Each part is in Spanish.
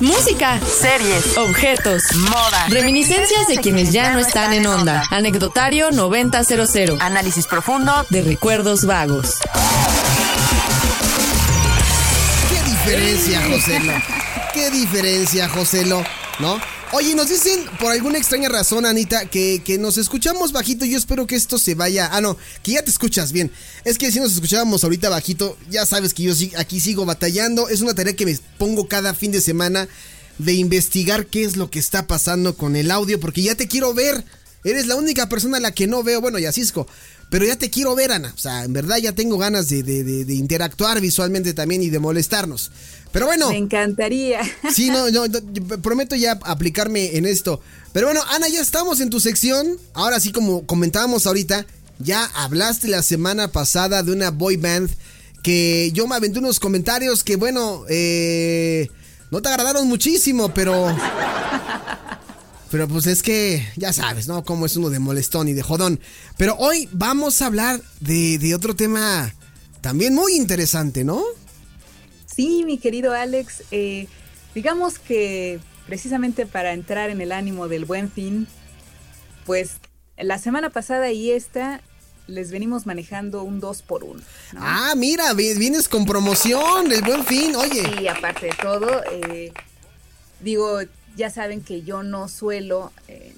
Música, series, objetos, moda, reminiscencias de quienes ya no están en onda. Anecdotario 9000. análisis profundo de recuerdos vagos. ¿Qué diferencia, Joselo? ¿Qué diferencia, Joselo? ¿No? Oye, nos dicen por alguna extraña razón, Anita, que, que, nos escuchamos bajito. Yo espero que esto se vaya. Ah, no, que ya te escuchas bien. Es que si nos escuchábamos ahorita bajito, ya sabes que yo aquí sigo batallando. Es una tarea que me pongo cada fin de semana de investigar qué es lo que está pasando con el audio, porque ya te quiero ver. Eres la única persona a la que no veo. Bueno, ya Cisco. Pero ya te quiero ver, Ana. O sea, en verdad ya tengo ganas de, de interactuar visualmente también y de molestarnos. Pero bueno. Me encantaría. Sí, no, no, prometo ya aplicarme en esto. Pero bueno, Ana, ya estamos en tu sección. Ahora sí, como comentábamos ahorita, ya hablaste la semana pasada de una boy band que yo me aventé unos comentarios que, bueno, eh, no te agradaron muchísimo, pero... Pero pues es que ya sabes, ¿no? Cómo es uno de molestón y de jodón. Pero hoy vamos a hablar de, de otro tema también muy interesante, ¿no? Sí, mi querido Alex, eh, digamos que precisamente para entrar en el ánimo del buen fin, pues la semana pasada y esta les venimos manejando un 2 por 1 Ah, mira, vienes con promoción, el buen fin, oye. Y aparte de todo, eh, digo, ya saben que yo no suelo eh,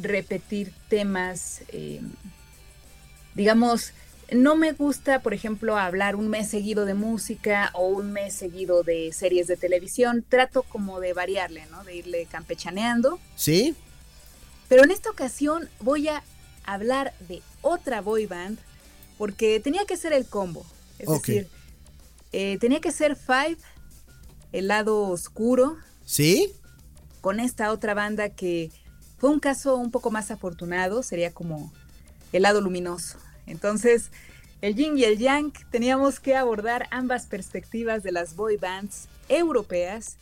repetir temas, digamos, no me gusta, por ejemplo, hablar un mes seguido de música o un mes seguido de series de televisión. Trato como de variarle, ¿no? De irle campechaneando. Sí. Pero en esta ocasión voy a hablar de otra boy band porque tenía que ser el combo. Es decir, eh, tenía que ser Five, el lado oscuro. Sí. Con esta otra banda que fue un caso un poco más afortunado, sería como el lado luminoso. Entonces, el yin y el yang teníamos que abordar ambas perspectivas de las boy bands europeas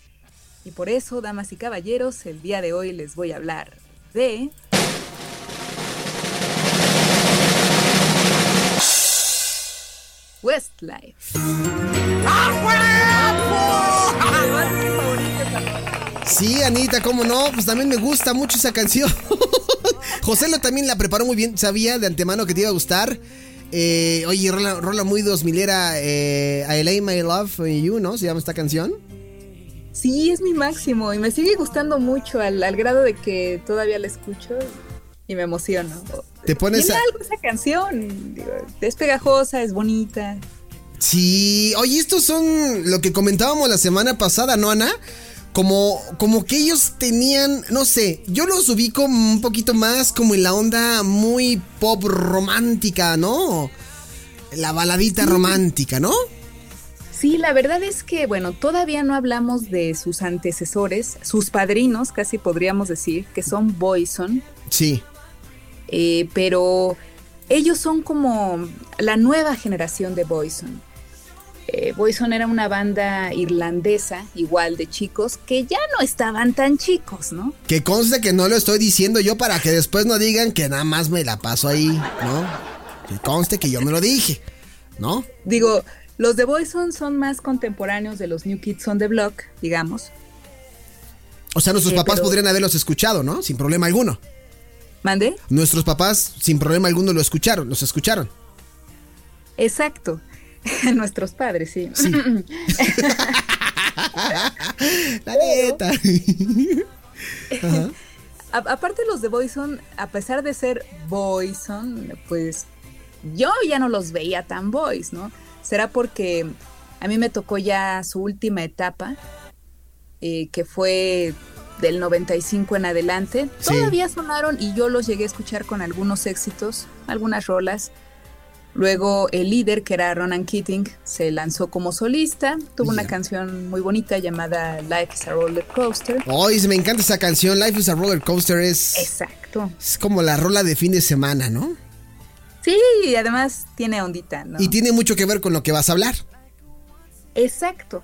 y por eso, damas y caballeros, el día de hoy les voy a hablar de... Westlife. Sí, Anita, cómo no, pues también me gusta mucho esa canción. José lo también la preparó muy bien, sabía de antemano que te iba a gustar. Eh, oye, rola, muy 2000 era eh, I Lay My Love for You, ¿no? Se llama esta canción. Sí, es mi máximo y me sigue gustando mucho al, grado de que todavía la escucho y me emociono. Te pones Tiene algo esa canción, es pegajosa, es bonita. Sí, oye, estos son lo que comentábamos la semana pasada, ¿no, Ana? Como, como que ellos tenían, no sé, yo los ubico un poquito más como en la onda muy pop romántica, ¿no? La baladita romántica, ¿no? Sí, la verdad es que, bueno, todavía no hablamos de sus antecesores, sus padrinos, casi podríamos decir, que son Boyson. Sí. Eh, pero ellos son como la nueva generación de Boyson eh, Boyson era una banda irlandesa, igual de chicos, que ya no estaban tan chicos, ¿no? Que conste que no lo estoy diciendo yo para que después no digan que nada más me la paso ahí, ¿no? Que conste que yo me lo dije, ¿no? Digo, los de Boyson son más contemporáneos de los New Kids on the Block, digamos. O sea, nuestros papás podrían haberlos escuchado, ¿no? Sin problema alguno. ¿Mande? Nuestros papás, sin problema alguno, lo escucharon, los escucharon. Exacto. Nuestros padres, sí. La neta. aparte los de Boyson, a pesar de ser Boyson, pues yo ya no los veía tan boys, ¿no? Será porque a mí me tocó ya su última etapa, eh, que fue del 95 en adelante. Todavía sonaron y yo los llegué a escuchar con algunos éxitos, algunas rolas. Luego el líder, que era Ronan Keating, se lanzó como solista. Tuvo una canción muy bonita llamada Life is a Roller Coaster. Ay, me encanta esa canción. Life is a Roller Coaster es. Exacto. Es como la rola de fin de semana, ¿no? Sí, y además tiene ondita, ¿no? Y tiene mucho que ver con lo que vas a hablar. Exacto.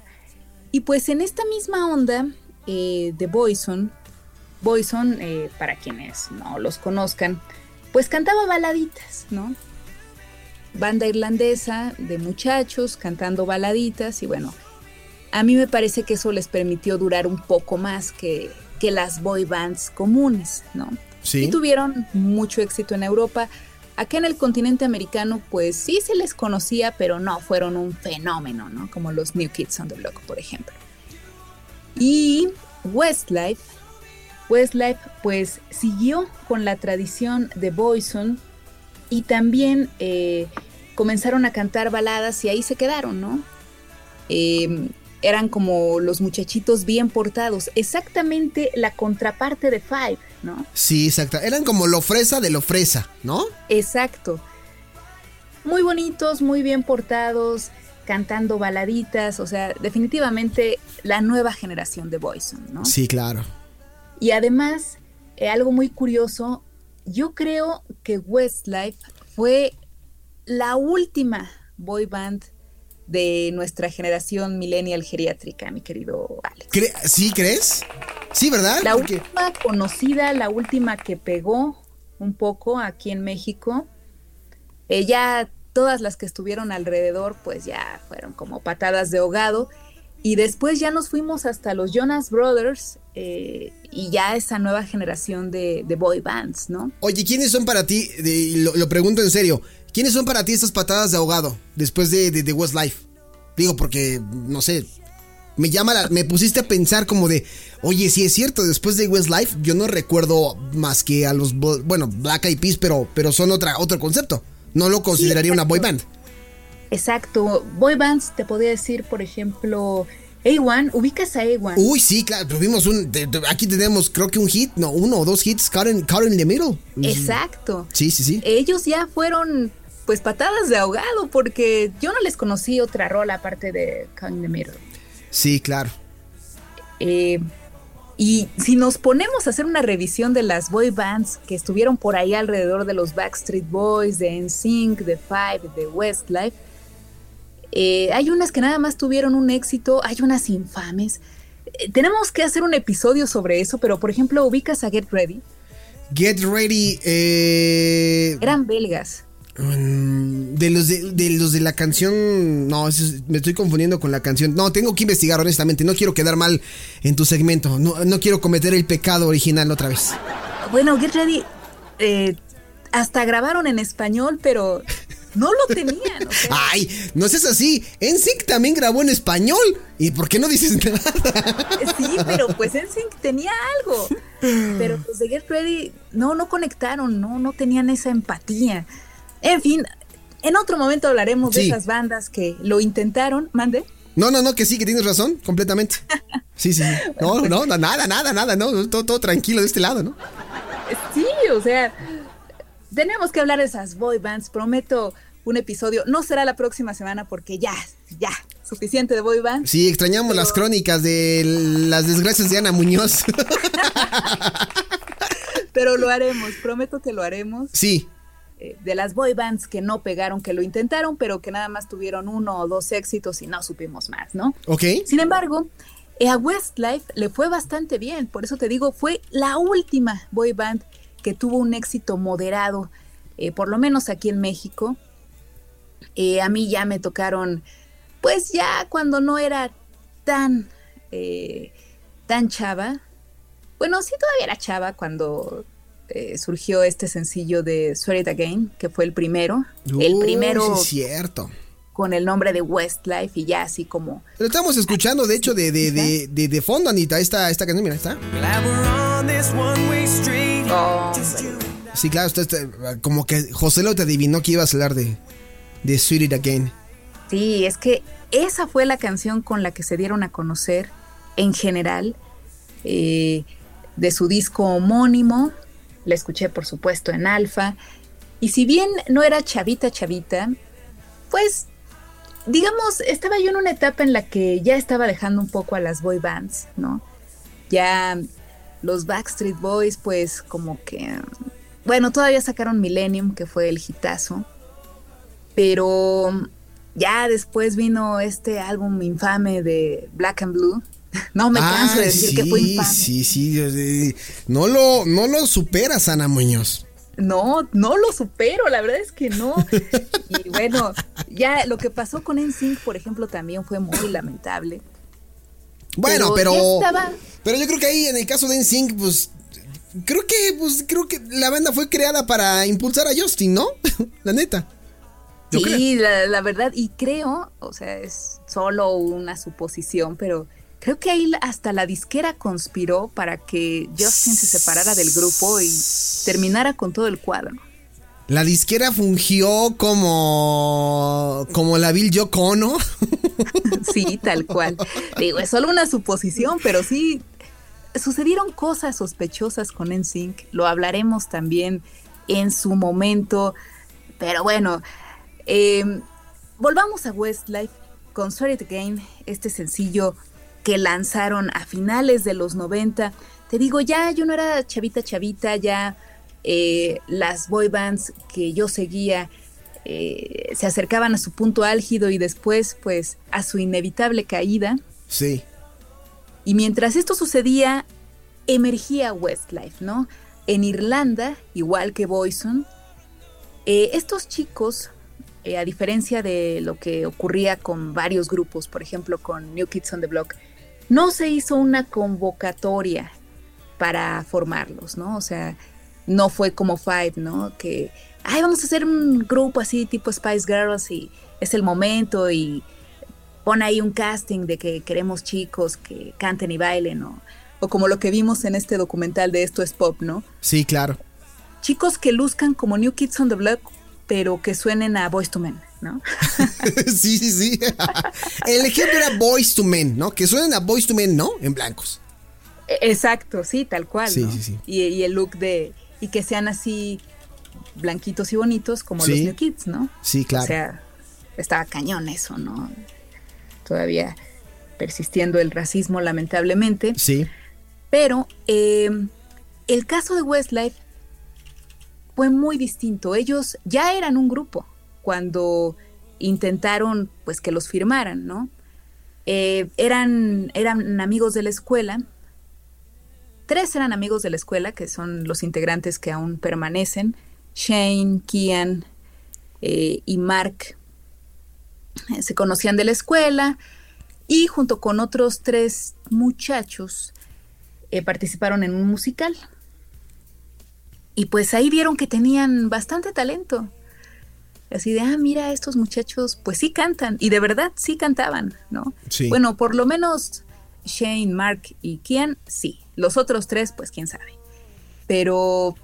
Y pues en esta misma onda eh, de Boyson, Boyson, eh, para quienes no los conozcan, pues cantaba baladitas, ¿no? Banda irlandesa de muchachos cantando baladitas y bueno, a mí me parece que eso les permitió durar un poco más que, que las boy bands comunes, ¿no? Sí. Y tuvieron mucho éxito en Europa. Acá en el continente americano, pues sí se les conocía, pero no fueron un fenómeno, ¿no? Como los New Kids on the Block, por ejemplo. Y Westlife, Westlife pues siguió con la tradición de Boyson y también eh, comenzaron a cantar baladas y ahí se quedaron, ¿no? Eh, eran como los muchachitos bien portados, exactamente la contraparte de Five, ¿no? Sí, exacto. Eran como lo fresa de lo fresa, ¿no? Exacto. Muy bonitos, muy bien portados, cantando baladitas, o sea, definitivamente la nueva generación de Boyson, ¿no? Sí, claro. Y además, eh, algo muy curioso, yo creo que Westlife fue la última boy band de nuestra generación millennial geriátrica, mi querido Alex. ¿Cre ¿Sí crees? Sí, ¿verdad? La Porque- última conocida, la última que pegó un poco aquí en México. Eh, ya todas las que estuvieron alrededor, pues ya fueron como patadas de ahogado. Y después ya nos fuimos hasta los Jonas Brothers eh, y ya esa nueva generación de, de boy bands, ¿no? Oye, ¿quiénes son para ti? de- lo, lo pregunto en serio. ¿Quiénes son para ti estas patadas de ahogado después de, de, de Westlife? Digo, porque, no sé, me llama la, me pusiste a pensar como de, oye, sí es cierto, después de Westlife yo no recuerdo más que a los, bueno, Black Eyed Peas, pero, pero son otra, otro concepto. No lo consideraría una boy band. Exacto. Boy bands, te podría decir, por ejemplo, A1, ubicas a A1. Uy, sí, claro, tuvimos un, de- de- aquí tenemos creo que un hit, no, uno o dos hits, Caught in the Middle. Exacto. Sí, sí, sí. ellos ya fueron pues patadas de ahogado porque yo no les conocí otra rola aparte de Calling the Mirror. Sí, claro. Eh, y si nos ponemos a hacer una revisión de las boy bands que estuvieron por ahí alrededor de los Backstreet Boys, de NSYNC, de Five, de Westlife, eh, hay unas que nada más tuvieron un éxito, hay unas infames. Eh, tenemos que hacer un episodio sobre eso, pero por ejemplo, ubicas a Get Ready. Get Ready, eh, Eran belgas. Mm, De los de, de los de la canción. No, es- me estoy confundiendo con la canción. No, tengo que investigar, honestamente. No quiero quedar mal en tu segmento. No, no quiero cometer el pecado original otra vez. Bueno, Get Ready eh, hasta grabaron en español, pero no lo tenían. o sea, Ay, no seas así. NSYNC también grabó en español. ¿Y por qué no dices nada? sí, pero pues NSYNC tenía algo. Pero los de Get Ready no, no conectaron, no, no tenían esa empatía. En fin, en otro momento hablaremos de esas bandas que lo intentaron. Mande. No, no, no, que sí, que tienes razón, completamente. Sí, sí. No, no, no, nada, nada, nada, no. Todo, todo tranquilo de este lado, ¿no? Sí, o sea, tenemos que hablar de esas boy bands. Prometo un episodio. No será la próxima semana porque ya, ya, suficiente de boy bands. Sí, extrañamos las crónicas de las desgracias de Ana Muñoz. Pero lo haremos, prometo que lo haremos. sí, eh, de las boy bands que no pegaron, que lo intentaron, pero que nada más tuvieron uno o dos éxitos y no supimos más, ¿no? ok. Sin embargo, eh, a Westlife le fue bastante bien, por eso te digo, fue la última boy band que tuvo un éxito moderado, eh, por lo menos aquí en México. Eh, a mí ya me tocaron, pues ya cuando no era tan, eh, tan chava. Bueno, sí todavía era chava cuando eh, surgió este sencillo de Swear It Again, que fue el primero. el primero sí cierto. con el nombre de Westlife y ya así como Lo estamos escuchando, de hecho, de, de, de, de, de fondo, Anita, esta, esta canción, mira, está. Sí, claro, como que José lo te adivinó que ibas a hablar de, de Sweet It Again. Sí, es que esa fue la canción con la que se dieron a conocer en general eh, de su disco homónimo. La escuché, por supuesto, en Alfa. Y si bien no era chavita, chavita, pues, digamos, estaba yo en una etapa en la que ya estaba dejando un poco a las boy bands, ¿no? Ya los Backstreet Boys, pues, como que. Bueno, todavía sacaron Millennium, que fue el hitazo. Pero ya después vino este álbum infame de Black and Blue. No me canso de decir que fue sí, infame. Sí, sí, no lo, no lo superas, Ana Muñoz. No, no lo supero, la verdad es que no. Y bueno, ya lo que pasó con NSYNC, por ejemplo, también fue muy lamentable. Bueno, Pero pero. yo creo que ahí en el caso de NSYNC, pues. Creo que, pues, creo que la banda fue creada para impulsar a Justin, ¿no? la neta. Yo. Sí, la, la verdad, y creo, o sea, es solo una suposición, pero creo que ahí hasta la disquera conspiró para que Justin se separara del grupo y terminara con todo el cuadro. La disquera fungió como. como la Bill Yoko Ono. Sí, tal cual. Digo, es solo una suposición, pero sí sucedieron cosas sospechosas con NSYNC. Lo hablaremos también en su momento. Pero bueno, eh, volvamos a Westlife con Sorry Again, este sencillo que lanzaron a finales de los 90. Te digo, ya yo no era chavita chavita, ya eh, las boy bands que yo seguía eh, se acercaban a su punto álgido y después pues a su inevitable caída. Sí. Y mientras esto sucedía, emergía Westlife, ¿no? En Irlanda, igual que Boyson, eh, estos chicos, eh, a diferencia de lo que ocurría con varios grupos, por ejemplo con New Kids on the Block, no se hizo una convocatoria para formarlos, ¿no? O sea, no fue como Five, ¿no? Que, ay, vamos a hacer un grupo así tipo Spice Girls y es el momento y pon ahí un casting de que queremos chicos que canten y bailen o, o como lo que vimos en este documental de Esto es Pop, ¿no? Sí, claro. Chicos que luzcan como New Kids on the Block, pero que suenen a Boys to Men, ¿no? sí, sí, sí. El ejemplo era Boys to Men, ¿no? Que suenen a Boys to Men, ¿no? En blancos. E- Exacto, sí, tal cual. Sí, ¿no? sí, sí. Y, y el look de. Y que sean así blanquitos y bonitos como Sí. los New Kids, ¿no? Sí, claro. O sea, estaba cañón eso, ¿no? Todavía persistiendo el racismo, lamentablemente. Sí. Pero eh, el caso de Westlife fue muy distinto. Ellos ya eran un grupo cuando intentaron pues que los firmaran, ¿no? Eh, eran, eran amigos de la escuela. Tres eran amigos de la escuela, que son los integrantes que aún permanecen. Shane, Kian eh, y Mark eh, se conocían de la escuela y junto con otros tres muchachos eh, participaron en un musical. Y pues ahí vieron que tenían bastante talento. Así de, ah, mira, estos muchachos pues sí cantan. Y de verdad sí cantaban, ¿no? Sí. Bueno, por lo menos Shane, Mark y Kian, sí. Los otros tres, pues quién sabe. Pero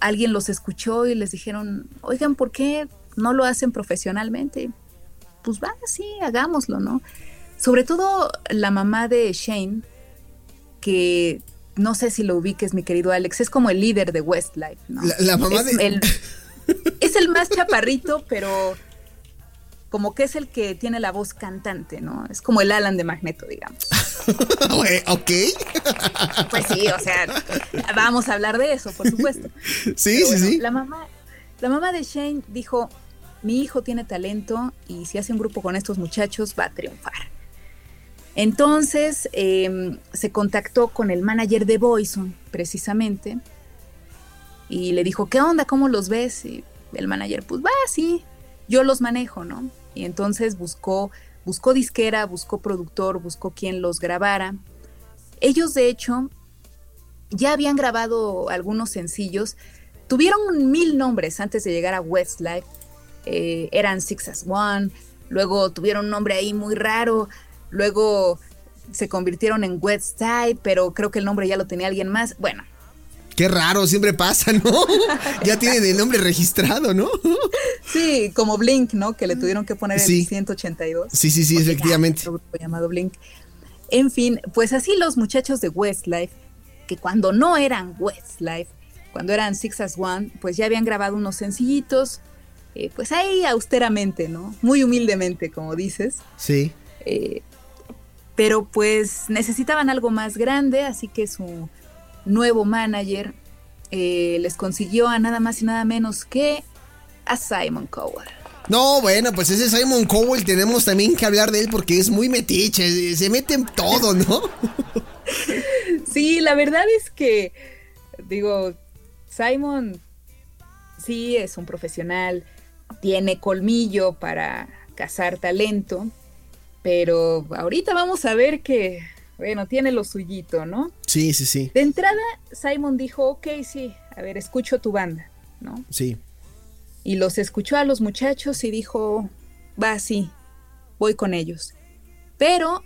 alguien los escuchó y les dijeron, oigan, ¿por qué no lo hacen profesionalmente? Pues va, sí, hagámoslo, ¿no? Sobre todo la mamá de Shane, que no sé si lo ubiques, mi querido Alex, es como el líder de Westlife, ¿no? La- la mamá es de- El, es el más chaparrito, pero como que es el que tiene la voz cantante, ¿no? Es como el Alan de Magneto, digamos. Ok. Pues sí, o sea, vamos a hablar de eso, por supuesto. Sí, Pero sí, bueno, sí. La mamá, la mamá de Shane dijo, mi hijo tiene talento y si hace un grupo con estos muchachos va a triunfar. Entonces eh, se contactó con el manager de Boyson, precisamente, y le dijo, ¿qué onda? ¿Cómo los ves? Y el manager, pues va, sí, yo los manejo, ¿no? Y entonces buscó, buscó disquera, buscó productor, buscó quien los grabara. Ellos, de hecho, ya habían grabado algunos sencillos. Tuvieron mil nombres antes de llegar a Westlife. Eh, eran Six as One. Luego tuvieron un nombre ahí muy raro. Luego se convirtieron en Westside, pero creo que el nombre ya lo tenía alguien más. Bueno, Qué raro, siempre pasa, ¿no? ya tienen el nombre registrado, ¿no? sí, como Blink, ¿no? Que le tuvieron que poner Sí. el 182. Sí, sí, sí, efectivamente. grupo llamado Blink. En fin, pues así los muchachos de Westlife, que cuando no eran Westlife, cuando eran Six as One, pues ya habían grabado unos sencillitos, eh, pues ahí austeramente, ¿no? Muy humildemente, como dices. Sí. Eh, pero pues necesitaban algo más grande, así que su nuevo manager eh, les consiguió a nada más y nada menos que a Simon Cowell. No, bueno, pues ese Simon Cowell tenemos también que hablar de él porque es muy metiche, se mete en todo, ¿no? Sí, la verdad es que, digo, Simon sí es un profesional, tiene colmillo para cazar talento, pero ahorita vamos a ver que bueno, tiene lo suyito, ¿no? Sí, sí, sí. De entrada, Simon dijo, ok, sí, a ver, escucho tu banda, ¿no? Sí. Y los escuchó a los muchachos y dijo, va, sí, voy con ellos. Pero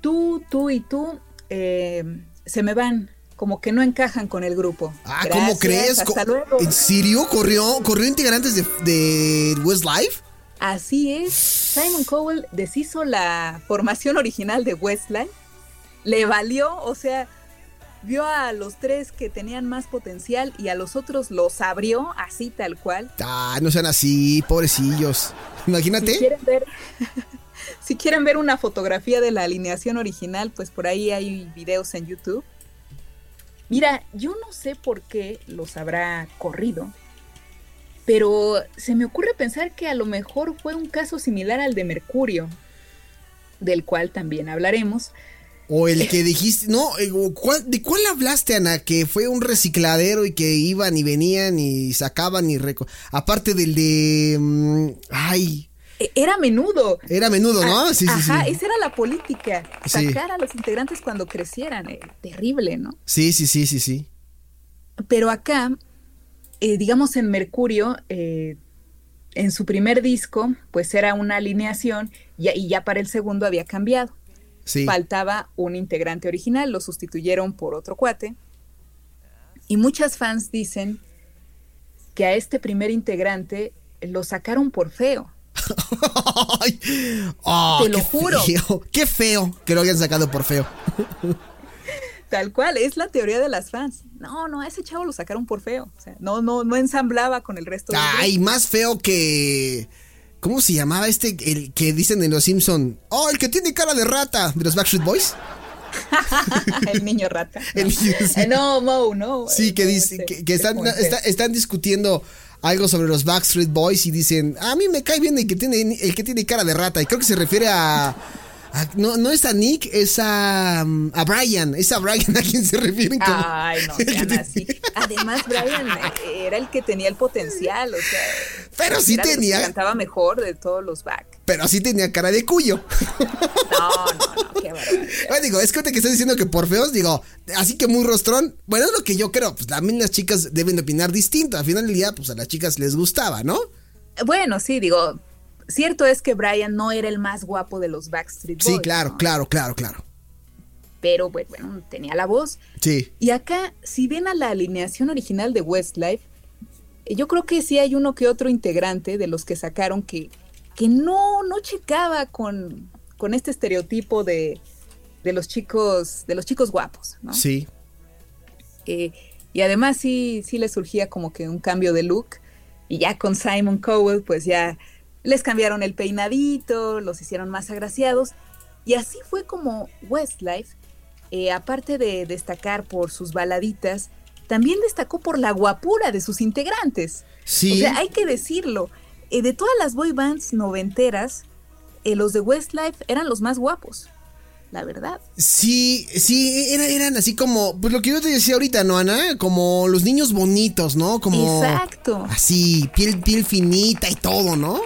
tú, tú y tú eh, se me van, como que no encajan con el grupo. Ah, ¿cómo crees? Hasta Co- luego. ¿En serio? ¿Corrió, corrió integrantes de, de Westlife? Así es, Simon Cowell deshizo la formación original de Westlife, le valió, o sea, vio a los tres que tenían más potencial y a los otros los abrió así tal cual. Ah, no sean así, pobrecillos. Si Imagínate. quieren ver, si quieren ver una fotografía de la alineación original, pues por ahí hay videos en YouTube. Mira, yo no sé por qué los habrá corrido, pero se me ocurre pensar que a lo mejor fue un caso similar al de Mercurio, del cual también hablaremos. O el que dijiste, no, eh, ¿cuál- ¿de cuál hablaste, Ana? Que fue un recicladero y que iban y venían y sacaban y aparte del de, mm, ay, E- Era menudo. era menudo, ¿no? Ah, Sí, sí, Ajá, sí. esa era la política, Sí. sacar a los integrantes cuando crecieran, eh, terrible, ¿no? Sí, sí, sí, sí, sí. Pero acá, eh, digamos en Mercurio, eh, en su primer disco, pues era una alineación y, y ya para el segundo había cambiado. Sí. Faltaba un integrante original, lo sustituyeron por otro cuate. Y muchas fans dicen que a este primer integrante lo sacaron por feo. Ay, oh, Te lo qué juro. feo, qué feo que lo hayan sacado por feo. Tal cual, es la teoría de las fans. No, no, a ese chavo lo sacaron por feo. O sea, no, no, no ensamblaba con el resto del Ay, más feo que. ¿Cómo se llamaba este? El que dicen en Los Simpson. Oh, el que tiene cara de rata de los Backstreet Boys. el niño rata. El niño, sí. Eh, no, Mo, no. Sí, eh, que no, dice ese- que, están, está- están discutiendo algo sobre los Backstreet Boys y dicen, a mí me cae bien el que tiene el que tiene cara de rata y creo que se refiere a, a- no, no es a Nick, es a, um, a Brian, es a Brian a quien se refieren como Ay, no sean así. Además, Brian era el que tenía el potencial, o sea. Pero sí era que tenía, cantaba mejor de todos los back. pero sí tenía cara de cuyo. No, no, no, qué barbaridad. Bueno, digo, es que que estás diciendo que por feos, digo, así que muy rostrón. Bueno, es lo que yo creo, pues también las chicas deben de opinar distinto. Al final del día, pues a las chicas les gustaba, ¿no? Bueno, sí, digo, cierto es que Brian no era el más guapo de los Backstreet Boys. Sí, claro, ¿no? claro, claro, claro. Pero bueno, bueno, tenía la voz. Sí. Y acá, si ven a la alineación original de Westlife, eh, yo creo que sí hay uno que otro integrante de los que sacaron que, que no, no checaba con, con este estereotipo de, de los chicos, de los chicos guapos, ¿no? Sí. Eh, y además sí, sí le surgía como que un cambio de look. Y ya con Simon Cowell, pues ya les cambiaron el peinadito, los hicieron más agraciados. Y así fue como Westlife, eh, aparte de destacar por sus baladitas, también destacó por la guapura de sus integrantes. Sí. O sea, hay que decirlo. eh, de todas las boy bands noventeras, eh, los de Westlife eran los más guapos. La verdad. Sí, sí, era- eran así como, pues lo que yo te decía ahorita, ¿no, Ana? Como los niños bonitos, ¿no? Como... Exacto. Así, piel, piel finita y todo, ¿no?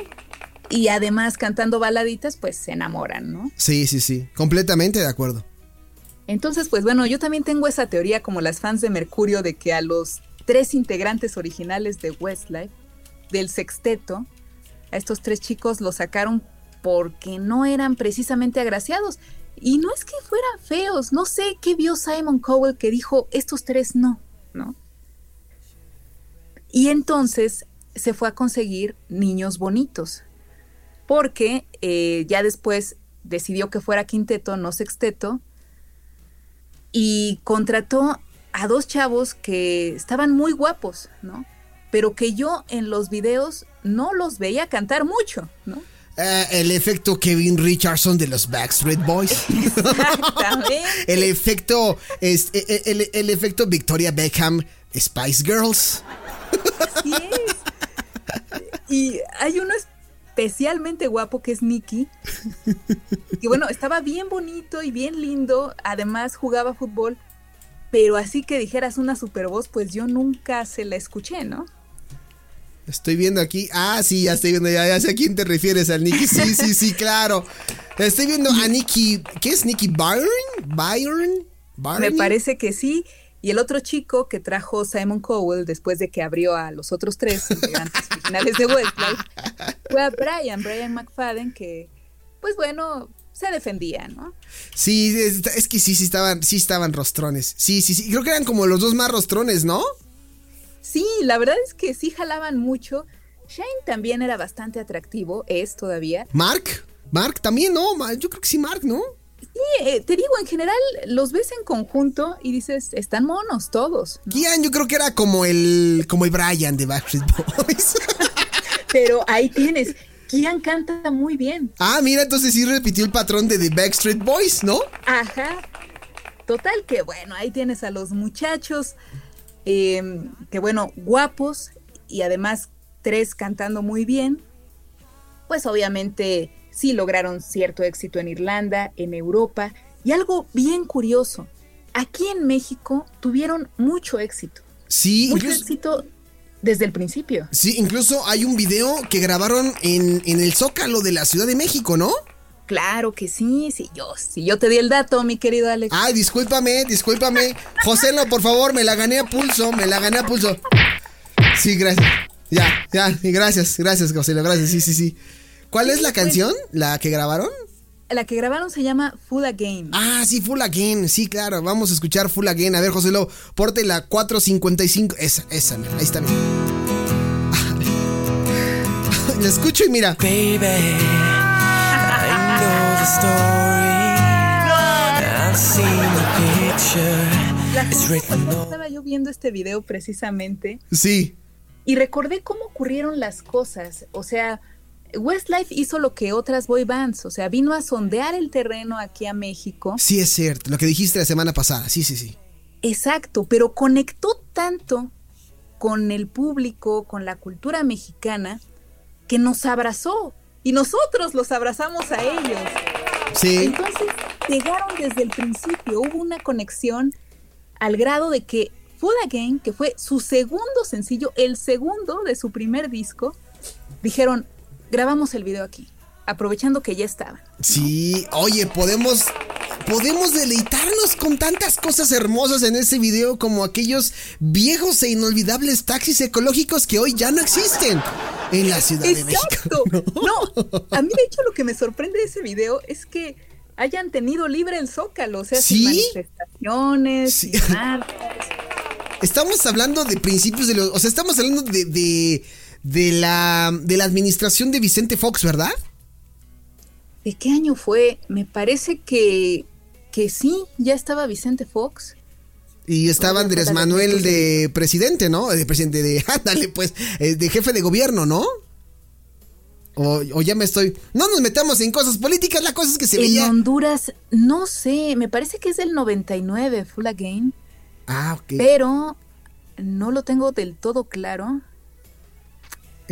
Y además cantando baladitas, pues se enamoran, ¿no? Sí, sí, sí, completamente de acuerdo. Entonces, pues bueno, yo también tengo esa teoría como las fans de Mercurio de que a los tres integrantes originales de Westlife, del sexteto, a estos tres chicos los sacaron porque no eran precisamente agraciados. Y no es que fueran feos, no sé qué vio Simon Cowell que dijo, estos tres no, ¿no? Y entonces se fue a conseguir niños bonitos, porque eh, ya después decidió que fuera quinteto, no sexteto, y contrató a dos chavos que estaban muy guapos, ¿no? Pero que yo en los videos no los veía cantar mucho, ¿no? Eh, el efecto Kevin Richardson de los Backstreet Boys. Exactamente. el efecto, es, el, el- el efecto Victoria Beckham Spice Girls. Así es. Y hay uno especialmente guapo que es Nicky. Que bueno, estaba bien bonito y bien lindo. Además jugaba fútbol. Pero así que dijeras una super voz, pues yo nunca se la escuché, ¿no? Estoy viendo aquí. Ah, sí, ya estoy viendo. Ya, ya sé a quién te refieres, al Nicky. Sí, sí, sí, claro. Estoy viendo a Nicky. ¿Qué es Nicky Byron? ¿Byron? Me parece que sí. Y el otro chico que trajo Simon Cowell después de que abrió a los otros tres integrantes originales de Westlife fue a Brian, Brian McFadden, que, pues bueno, se defendía, ¿no? Sí, es, es, que sí, sí estaban, sí estaban rostrones. Sí, sí, sí. Creo que eran como los dos más rostrones, ¿no? Sí, la verdad es que sí jalaban mucho. Shane también era bastante atractivo, es todavía. Mark, Mark también, ¿no? Yo creo que sí, Mark, ¿no? Sí, eh, te digo, en general los ves en conjunto y dices, están monos todos. ¿no? Yo creo que era como el, como el Brian de Backstreet Boys. Pero ahí tienes, Kian canta muy bien. Ah, mira, entonces sí repitió el patrón de The Backstreet Boys, ¿no? Ajá. Total que bueno, ahí tienes a los muchachos, eh, que bueno, guapos y además tres cantando muy bien. Pues obviamente sí lograron cierto éxito en Irlanda, en Europa, y algo bien curioso, aquí en México tuvieron mucho éxito. Sí, mucho incluso, éxito desde el principio. Sí, incluso hay un video que grabaron en, en, el Zócalo de la Ciudad de México, ¿no? Claro que sí, sí, yo, sí, yo te di el dato, mi querido Alex. Ay, discúlpame, discúlpame. Joselo, por favor, me la gané a pulso, me la gané a pulso. Sí, gracias. Ya, ya, gracias, gracias, Joselo, gracias, sí, sí, sí. ¿Cuál sí, es la canción? Pues, ¿La que grabaron? La que grabaron se llama Full Again. Ah, sí, Full Again. Sí, claro. Vamos a escuchar Full Again. A ver, José Lo, porte la 455. Esa, esa, mira. Ahí está, mira. La escucho y mira. Baby, I know the story. I've seen the picture. La estaba yo viendo este video precisamente. Sí. Y recordé cómo ocurrieron las cosas. O sea, Westlife hizo lo que otras boy bands, o sea, vino a sondear el terreno aquí a México. Sí, es cierto, lo que dijiste la semana pasada, sí, sí, sí. Exacto, pero conectó tanto con el público, con la cultura mexicana, que nos abrazó y nosotros los abrazamos a ellos. Sí. Entonces, llegaron desde el principio, hubo una conexión al grado de que Food Again, que fue su segundo sencillo, el segundo de su primer disco, dijeron, grabamos el video aquí, aprovechando que ya estaba. Sí, oye, podemos podemos deleitarnos con tantas cosas hermosas en ese video como aquellos viejos e inolvidables taxis ecológicos que hoy ya no existen en la Ciudad Exacto. de México. No. no, a mí de hecho lo que me sorprende de ese video es que hayan tenido libre el Zócalo, o sea, ¿Sí? sin manifestaciones, Sí. sin. Estamos hablando de principios de los, o sea, estamos hablando de, de de la de la administración de Vicente Fox, ¿verdad? ¿De qué año fue? Me parece que que sí, ya estaba Vicente Fox. Y estaba Andrés Manuel de presidente, ¿no? De presidente de, ándale, pues, eh, de jefe de gobierno, ¿no? O, o ya me estoy. No nos metamos en cosas políticas, la cosa es que se En veía. Honduras, no sé, me parece que es del 99, Full Again, Ah, ok. pero no lo tengo del todo claro.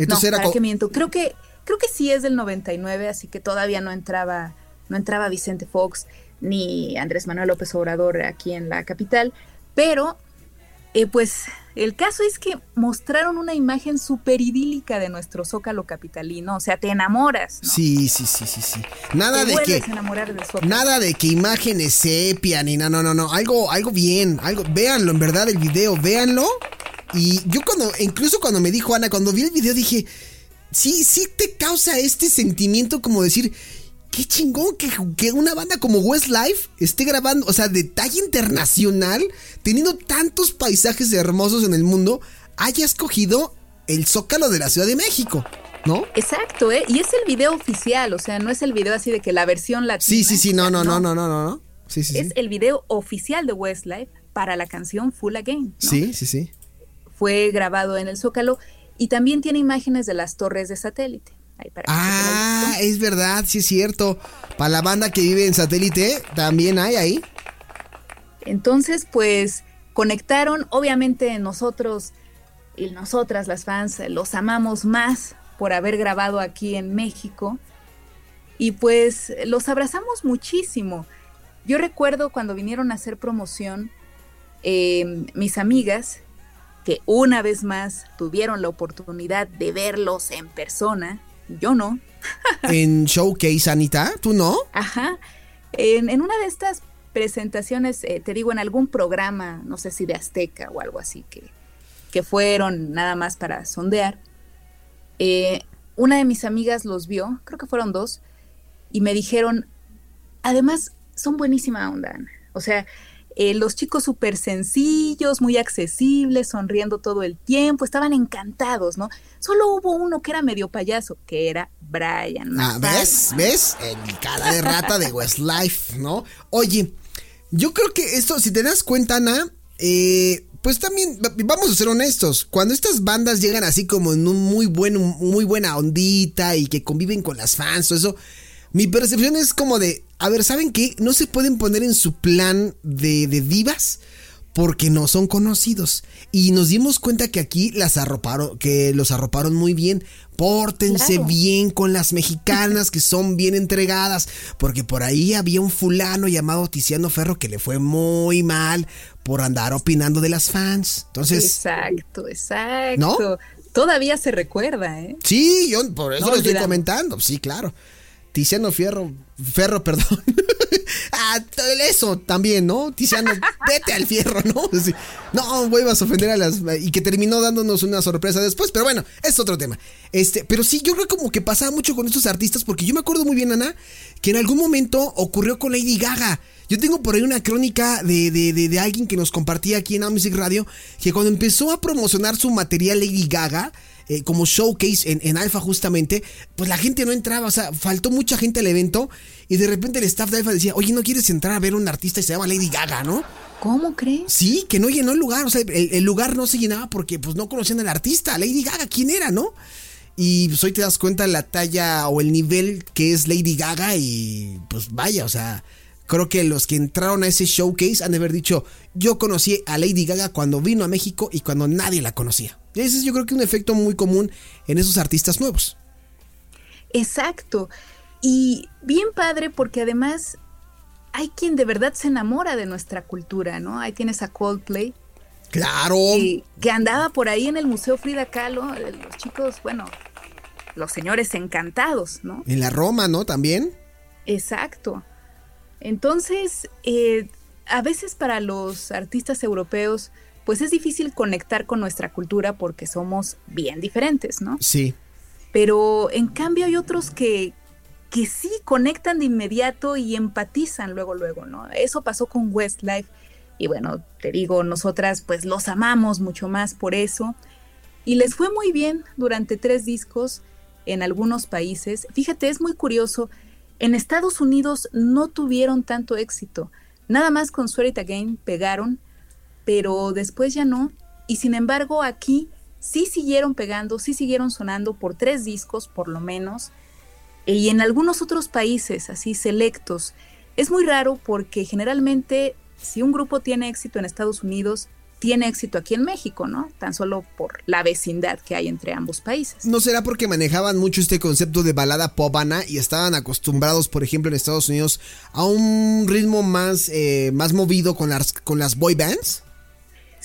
Entonces no, era. ¿para co- qué miento? Creo que, creo que sí es del 99, así que todavía no entraba, no entraba Vicente Fox ni Andrés Manuel López Obrador aquí en la capital, pero eh, pues el caso es que mostraron una imagen súper idílica de nuestro zócalo capitalino, o sea, te enamoras, ¿no? Sí, sí, sí, sí, sí. Nada te de que. enamorar del zócalo. Nada de que imágenes sepia ni no, no, no, no. Algo, algo bien, algo. Véanlo, en verdad, el video, véanlo. Y yo cuando, incluso cuando me dijo Ana, cuando vi el video dije, sí, sí te causa este sentimiento como decir, qué chingón que, que una banda como Westlife esté grabando, o sea, de talla internacional, teniendo tantos paisajes hermosos en el mundo, haya escogido el Zócalo de la Ciudad de México, ¿no? Exacto, ¿eh? Y es el video oficial, o sea, no es el video así de que la versión latina. Sí, sí, sí, no, no, no, no, no, no, no. Sí, sí, Es sí. el video oficial de Westlife para la canción Full Again. ¿no? Sí, sí, sí. Fue grabado en el Zócalo y también tiene imágenes de las torres de satélite. Ahí para que Ah, es verdad, sí es cierto. Para la banda que vive en satélite, también hay ahí. Entonces, pues conectaron, obviamente nosotros y nosotras las fans los amamos más por haber grabado aquí en México y pues los abrazamos muchísimo. Yo recuerdo cuando vinieron a hacer promoción, eh, mis amigas que una vez más tuvieron la oportunidad de verlos en persona. Yo no. ¿En Showcase, Anita? ¿Tú no? Ajá. En, en una de estas presentaciones, eh, te digo, en algún programa, no sé si de Azteca o algo así, que, que fueron nada más para sondear, eh, una de mis amigas los vio, creo que fueron dos, y me dijeron, además, son buenísima onda, Ana. O sea, eh, los chicos súper sencillos, muy accesibles, sonriendo todo el tiempo, estaban encantados, ¿no? Solo hubo uno que era medio payaso, que era Brian. Ah, ¿ves? ¿Ves? El cara de rata de Westlife, ¿no? Oye, yo creo que esto, si te das cuenta, Ana, eh, pues también, vamos a ser honestos, cuando estas bandas llegan así como en un muy buen, muy buena ondita y que conviven con las fans, o eso, mi percepción es como de, a ver, ¿saben qué? No se pueden poner en su plan de, de divas porque no son conocidos. Y nos dimos cuenta que aquí las arroparon, que los arroparon muy bien. Pórtense Claro. bien con las mexicanas que son bien entregadas. Porque por ahí había un fulano llamado Tiziano Ferro que le fue muy mal por andar opinando de las fans. Entonces, Exacto, exacto. ¿No? Todavía se recuerda, ¿eh? sí, yo por eso No lo estoy comentando. Sí, claro. Tiziano Fierro, Ferro, perdón. ah, eso también, ¿no? Tiziano, vete al fierro, ¿no? No, vuelvas a ofender a las. Y que terminó dándonos una sorpresa después, pero bueno, es otro tema. Este, pero sí, yo creo como que pasaba mucho con estos artistas, porque yo me acuerdo muy bien, Ana, que en algún momento ocurrió con Lady Gaga. Yo tengo por ahí una crónica de, de, de, de alguien que nos compartía aquí en Music Radio, que cuando empezó a promocionar su material Lady Gaga, eh, como showcase en, en Alfa justamente, pues la gente no entraba, o sea, faltó mucha gente al evento y de repente el staff de Alfa decía, oye, ¿no quieres entrar a ver a un artista y se llama Lady Gaga, no? ¿Cómo crees? Sí, que no llenó el lugar, o sea, el, el lugar no se llenaba porque pues no conocían al artista, Lady Gaga, ¿quién era, no? Y pues hoy te das cuenta la talla o el nivel que es Lady Gaga y pues vaya, o sea, creo que los que entraron a ese showcase han de haber dicho, yo conocí a Lady Gaga cuando vino a México y cuando nadie la conocía. Ese es yo creo que un efecto muy común en esos artistas nuevos. Exacto. Y bien padre porque además hay quien de verdad se enamora de nuestra cultura, ¿no? Ahí tienes a Coldplay, Claro. que, que andaba por ahí en el Museo Frida Kahlo, eh, los chicos, bueno, los señores encantados, ¿no? En la Roma, ¿no? También. Exacto. Entonces, eh, a veces para los artistas europeos, pues es difícil conectar con nuestra cultura porque somos bien diferentes, ¿no? Sí. Pero en cambio hay otros que, que sí conectan de inmediato y empatizan luego, luego, ¿no? Eso pasó con Westlife. Y bueno, te digo, nosotras pues los amamos mucho más por eso. Y les fue muy bien durante tres discos en algunos países. Fíjate, es muy curioso. En Estados Unidos no tuvieron tanto éxito. Nada más con Swear It Again pegaron, pero después ya no. Y sin embargo aquí sí siguieron pegando, sí siguieron sonando por tres discos por lo menos. Y en algunos otros países así selectos. Es muy raro porque generalmente si un grupo tiene éxito en Estados Unidos, tiene éxito aquí en México, ¿no? Tan solo por la vecindad que hay entre ambos países. ¿No será porque manejaban mucho este concepto de balada pop, Ana, y estaban acostumbrados, por ejemplo, en Estados Unidos a un ritmo más, eh, más movido con las, con las boy bands?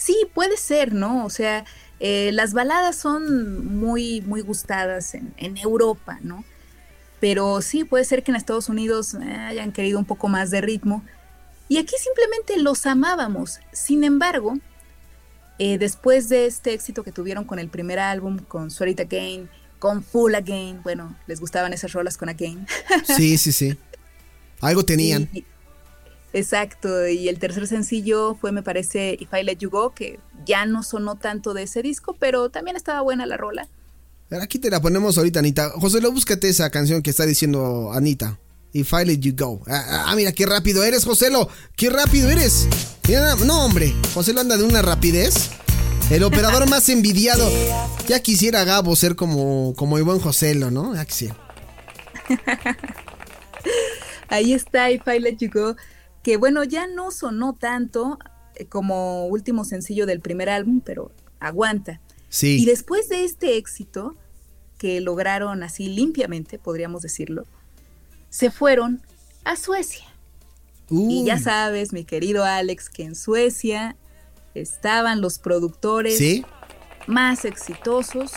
Sí, puede ser, ¿no? O sea, eh, las baladas son muy, muy gustadas en, en, Europa, ¿no? Pero sí, puede ser que en Estados Unidos eh, hayan querido un poco más de ritmo. Y aquí simplemente los amábamos. Sin embargo, eh, después de este éxito que tuvieron con el primer álbum, con Swear It Again, con Full Again, bueno, les gustaban esas rolas con Again. Sí, sí, sí. Algo tenían. Y, exacto, y el tercer sencillo fue, me parece, If I Let You Go, que ya no sonó tanto de ese disco, pero también estaba buena la rola. Aquí te la ponemos ahorita, Anita. José, lo búscate esa canción que está diciendo Anita. If I Let You Go. Ah, ah mira, qué rápido eres, Joselo. Qué rápido eres. Mira, no, hombre. Joselo anda de una rapidez. El operador más envidiado. Ya quisiera Gabo ser como, como el buen Joselo, ¿no? Ya quisiera. Ahí está If I Let You Go. Que bueno, ya no sonó tanto eh, como último sencillo del primer álbum, pero aguanta. Sí. Y después de este éxito, que lograron así limpiamente, podríamos decirlo, se fueron a Suecia. Uh. Y ya sabes, mi querido Alex, que en Suecia estaban los productores ¿Sí? más exitosos.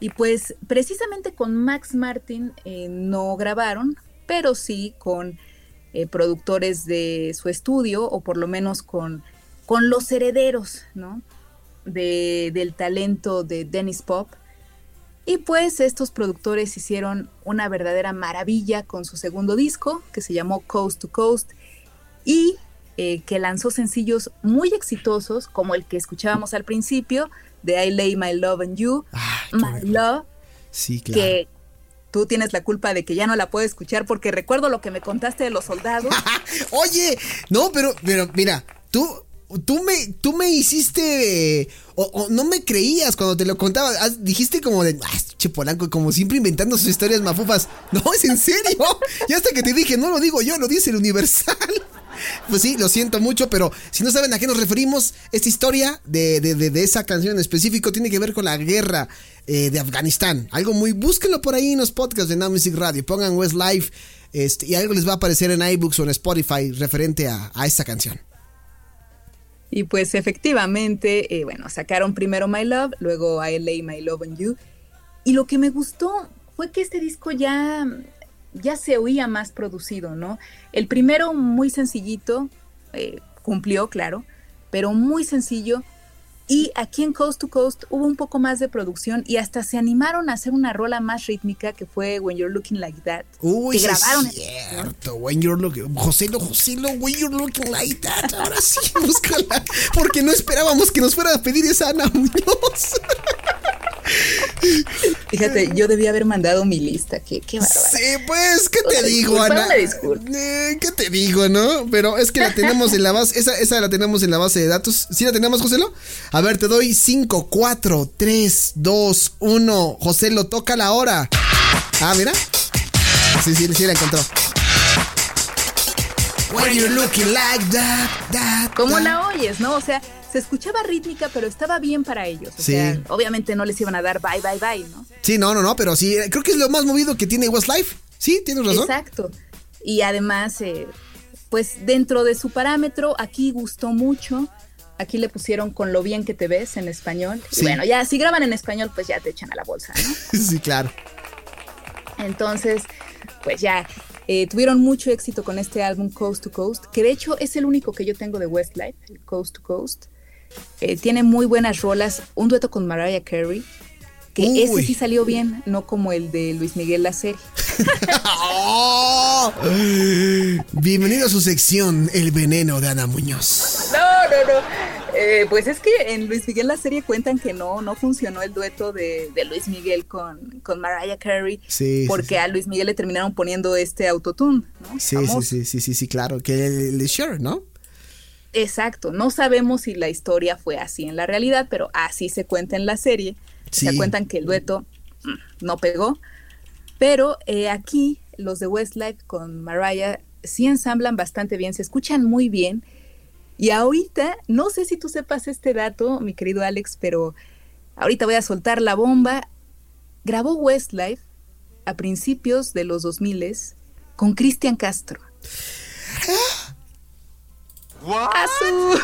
Y pues precisamente con Max Martin eh, no grabaron, pero sí con eh, productores de su estudio, o por lo menos con, con los herederos, ¿no? De, del talento de Dennis Pop. Y pues estos productores hicieron una verdadera maravilla con su segundo disco, que se llamó Coast to Coast, y eh, que lanzó sencillos muy exitosos, como el que escuchábamos al principio, de I Lay My Love on You, Ay, My. Love, Sí, claro. que tú tienes la culpa de que ya no la puedo escuchar porque recuerdo lo que me contaste de los soldados. Oye, no, pero, pero mira, tú, tú me, tú me hiciste, o, no me creías cuando te lo contaba. Ah, Dijiste como de, ah, che Polanco, como siempre inventando sus historias mafufas. No, es en serio. Y hasta que te dije, no lo digo yo, lo dice el Universal. Pues sí, lo siento mucho, pero si no saben a qué nos referimos, esta historia de, de- de- de esa canción en específico tiene que ver con la guerra eh, de Afganistán. Algo muy, búsquenlo por ahí en los podcasts de Now Music Radio, pongan Westlife este, y algo les va a aparecer en iBooks o en Spotify referente a, a esta canción. Y pues efectivamente, eh, bueno, sacaron primero My Love, luego I Lay My Love on You. Y lo que me gustó fue que este disco ya, ya se oía más producido, ¿no? El primero muy sencillito, eh, cumplió, claro, pero muy sencillo. Y aquí en Coast to Coast hubo un poco más de producción y hasta se animaron a hacer una rola más rítmica que fue When You're Looking Like That. Uy, que grabaron es cierto. When you're looking, Joselo, Joselo, when you're looking like that. Ahora sí, búscala. Porque no esperábamos que nos fuera a pedir esa Ana Muñoz. Fíjate, yo debía haber mandado mi lista. Qué, qué bárbaro. Sí, pues, ¿qué te Una digo, disculpa, Ana? Eh, ¿Qué te digo, no? Pero es que la tenemos en la base, esa, esa la tenemos en la base de datos. ¿Sí la tenemos, Joselo? A ver, te doy 5, 4, 3, 2, 1. Joselo, toca la hora. Ah, mira. Sí, sí, sí la encontró. When you're looking like that, that, ¿Cómo that. la oyes, no? O sea, se escuchaba rítmica, pero estaba bien para ellos. O Sí. sea, obviamente no les iban a dar bye, bye, bye, ¿no? Sí, no, no, no, pero sí, creo que es lo más movido que tiene Westlife. Sí, tienes razón. Exacto. Y además, eh, pues dentro de su parámetro, aquí gustó mucho. Aquí le pusieron con lo bien que te ves en español. Y Sí. bueno, ya si graban en español, pues ya te echan a la bolsa, ¿no? Sí, claro. Entonces, pues ya eh, tuvieron mucho éxito con este álbum Coast to Coast, que de hecho es el único que yo tengo de Westlife, el Coast to Coast. Eh, tiene muy buenas rolas, un dueto con Mariah Carey, que Uy. ese sí salió bien, no como el de Luis Miguel la serie. ¡Oh! Bienvenido a su sección El veneno de Ana Muñoz. No, no, no. Eh, pues es que en Luis Miguel la serie cuentan que no, no funcionó el dueto de, de Luis Miguel con, con Mariah Carey, Sí, porque sí. a Luis Miguel le terminaron poniendo este autotune, ¿no? Sí, sí, Famoso. sí, sí, sí, sí, claro. Que el, el ¿no? Exacto, no sabemos si la historia fue así en la realidad, pero así se cuenta en la serie. Sí. Se cuentan que el dueto mm, no pegó, pero eh, aquí los de Westlife con Mariah sí ensamblan bastante bien, se escuchan muy bien. Y ahorita, no sé si tú sepas este dato, mi querido Alex, pero ahorita voy a soltar la bomba. Grabó Westlife a principios de los 2000 con Cristian Castro. ¡Azul!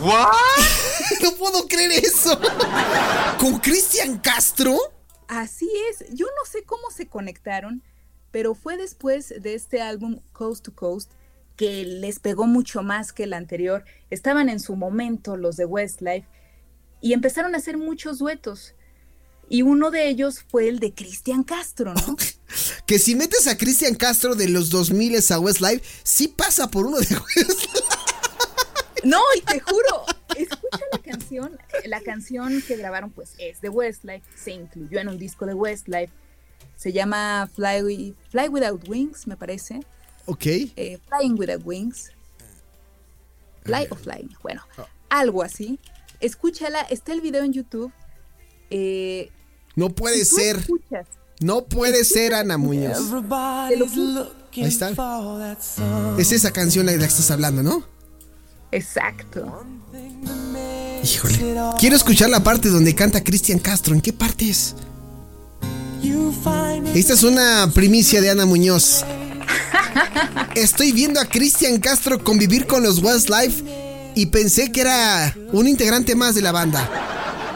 no puedo creer eso. ¿Con Cristian Castro? Así es, yo no sé cómo se conectaron, pero fue después de este álbum Coast to Coast que les pegó mucho más que el anterior. Estaban en su momento los de Westlife y empezaron a hacer muchos duetos. Y uno de ellos fue el de Cristian Castro, ¿no? Que si metes a Cristian Castro de los 2000 a Westlife, sí pasa por uno de Westlife. No, y te juro, escucha la canción, la canción que grabaron pues es de Westlife, se incluyó en un disco de Westlife, se llama Fly, Fly Without Wings, me parece. Ok. eh, Flying Without Wings. Fly o Flying, bueno, algo así. Escúchala, está el video en YouTube. eh, No puede si ser. escuchas, No puede ser Ana Muñoz. Ahí está. Es esa canción la de la que estás hablando, ¿no? exacto. Híjole. Quiero escuchar la parte donde canta Cristian Castro. ¿En qué parte es? Esta es una primicia de Ana Muñoz. Estoy viendo a Cristian Castro convivir con los Westlife y pensé que era un integrante más de la banda.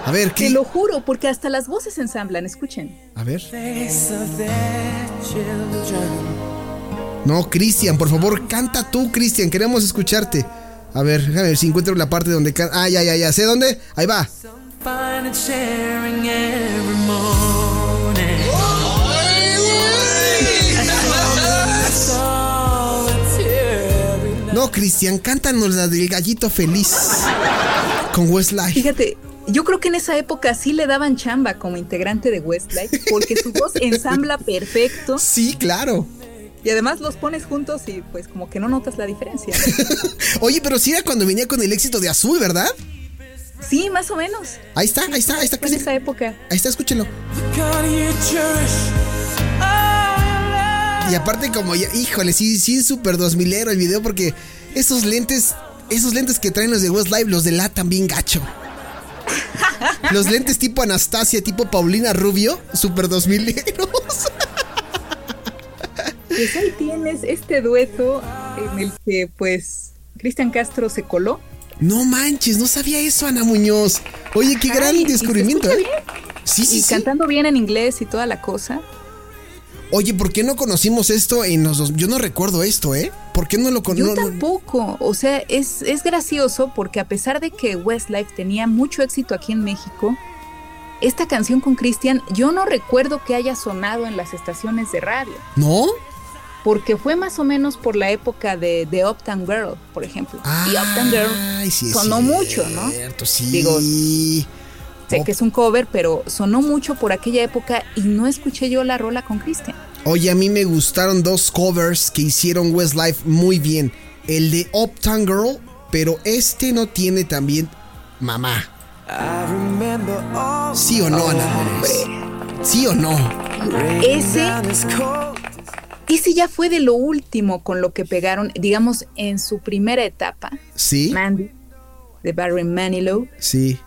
A ver, Te ¿qué? lo juro, porque hasta las voces ensamblan, escuchen. A ver. Face of their children. No, Cristian, por favor, canta tú, Cristian. Queremos escucharte. A ver, déjame ver si encuentro la parte donde canta. Ah, ya, ya, ya. ¿Sé dónde? Ahí va. No, Cristian, cántanos la del gallito feliz. Con Westlife. Fíjate, yo creo que en esa época sí le daban chamba como integrante de Westlife, porque su voz ensambla perfecto Sí, claro. y además los pones juntos y pues como que no notas la diferencia. Oye, pero sí era cuando venía con el éxito de Azul, ¿verdad? Sí, más o menos. Ahí está, ahí está, ahí está, en esa época. Ahí está, your Y aparte como ya, híjole, sí, sí es súper 2000ero el video porque esos lentes, esos lentes que traen los de Westlife los delatan bien gacho. Los lentes tipo Anastasia, tipo Paulina Rubio, súper 2000eros. Pues ahí tienes este dueto en el que pues Cristian Castro se coló. No manches, no sabía eso, Ana Muñoz. Oye, qué gran Ay, descubrimiento, ¿eh? Sí, sí, y sí. cantando bien en inglés y toda la cosa. Oye, ¿por qué no conocimos esto en los dos? Yo no recuerdo esto, ¿eh? ¿Por qué no lo Yo conozco? tampoco, o sea, es, es gracioso porque a pesar de que Westlife tenía mucho éxito aquí en México, esta canción con Cristian yo no recuerdo que haya sonado en las estaciones de radio, ¿No? porque fue más o menos por la época de The Uptown Girl, por ejemplo. y Uptown Girl sí sonó mucho, ¿no? cierto, sí. Digo, Sé Oh. que es un cover, pero sonó mucho por aquella época y no escuché yo la rola con Cristian. Oye, a mí me gustaron dos covers que hicieron Westlife muy bien. El de Uptown Girl, pero este no tiene también mamá. ¿Sí o no, Ana? ¿Sí o no? Ese. Ese ya fue de lo último con lo que pegaron, digamos, en su primera etapa, ¿Sí? Mandy, de Barry Manilow, Sí.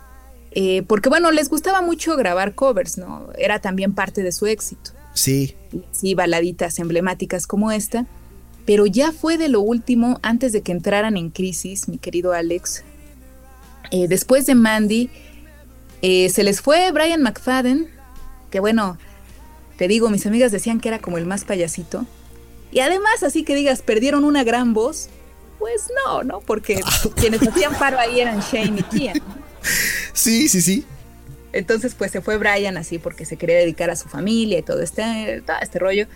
Eh, porque bueno, les gustaba mucho grabar covers, ¿no? Era también parte de su éxito. Sí. Sí, baladitas emblemáticas como esta, pero ya fue de lo último antes de que entraran en crisis, mi querido Alex. Eh, después de Mandy, eh, se les fue Brian McFadden, que bueno, te digo, mis amigas decían que era como el más payasito. Y además, así que digas, perdieron una gran voz. Pues no, ¿no? Porque quienes hacían paro ahí eran Shane y Kian. Sí, sí, sí. Entonces, pues se fue Brian así porque se quería dedicar a su familia y todo este, todo este rollo.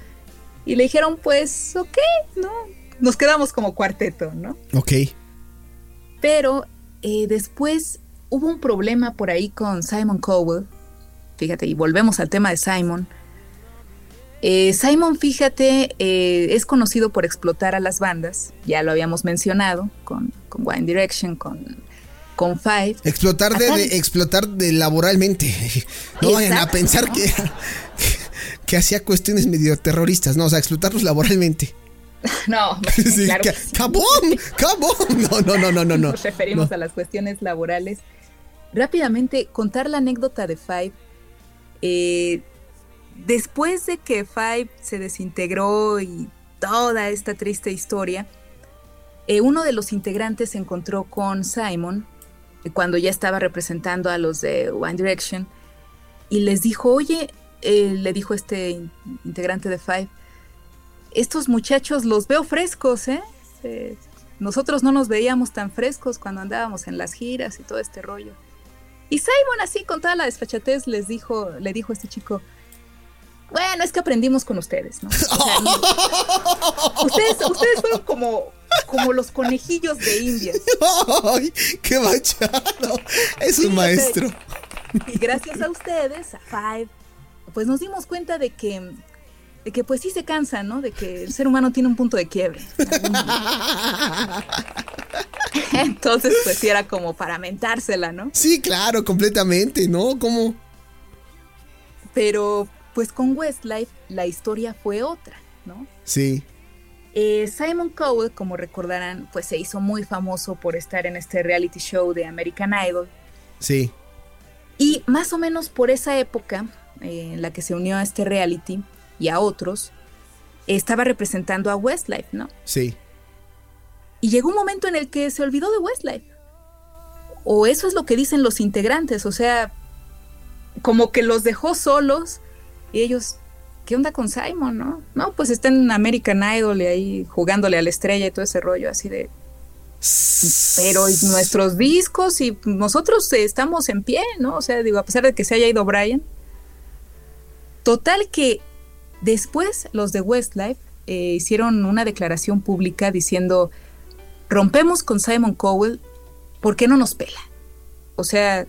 Y le dijeron, pues, ok, ¿no? Nos quedamos como cuarteto, ¿no? Ok. Pero eh, después hubo un problema por ahí con Simon Cowell. Fíjate, y volvemos al tema de Simon. Eh, Simon, fíjate, eh, es conocido por explotar a las bandas. Ya lo habíamos mencionado con, con One Direction, con, con Five. Explotar de, explotar de laboralmente. No vayan a pensar que, que hacía cuestiones medio terroristas. No, o sea, explotarlos laboralmente. No, Sí, claro que sí. ¡Cabón! ¡Cabón! No, no, no, no, no. no. nos referimos No. a las cuestiones laborales. Rápidamente, contar la anécdota de Five. Eh, después de que Five se desintegró y toda esta triste historia, eh, uno de los integrantes se encontró con Simon cuando ya estaba representando a los de One Direction y les dijo, oye, eh, le dijo este in- integrante de Five, estos muchachos los veo frescos, ¿eh? Eh, nosotros no nos veíamos tan frescos cuando andábamos en las giras y todo este rollo. Y Simon así con toda la desfachatez les dijo, le dijo a este chico, bueno, es que aprendimos con ustedes, ¿no? O sea, no- ustedes, ustedes fueron como, como los conejillos de Indias. ¡Ay! ¡Qué machado! Es un maestro. Y gracias a ustedes, a Five, pues nos dimos cuenta de que, de que pues sí se cansa, ¿no? De que el ser humano tiene un punto de quiebre. Entonces, pues sí era como para mentársela, ¿no? Sí, claro, completamente, ¿no? ¿Cómo? Pero pues con Westlife la historia fue otra, ¿no? Sí. Eh, Simon Cowell, como recordarán, pues se hizo muy famoso por estar en este reality show de American Idol. Sí. Y más o menos por esa época eh, en la que se unió a este reality y a otros, estaba representando a Westlife, ¿no? Sí. Y llegó un momento en el que se olvidó de Westlife. O eso es lo que dicen los integrantes, o sea, como que los dejó solos y ellos, ¿qué onda con Simon, no? No, pues está en American Idol y ahí jugándole a la estrella y todo ese rollo así de... Pero nuestros discos y nosotros estamos en pie, ¿no? O sea, digo, a pesar de que se haya ido Brian. Total que después los de Westlife eh, hicieron una declaración pública diciendo, rompemos con Simon Cowell, ¿por qué no nos pela? O sea,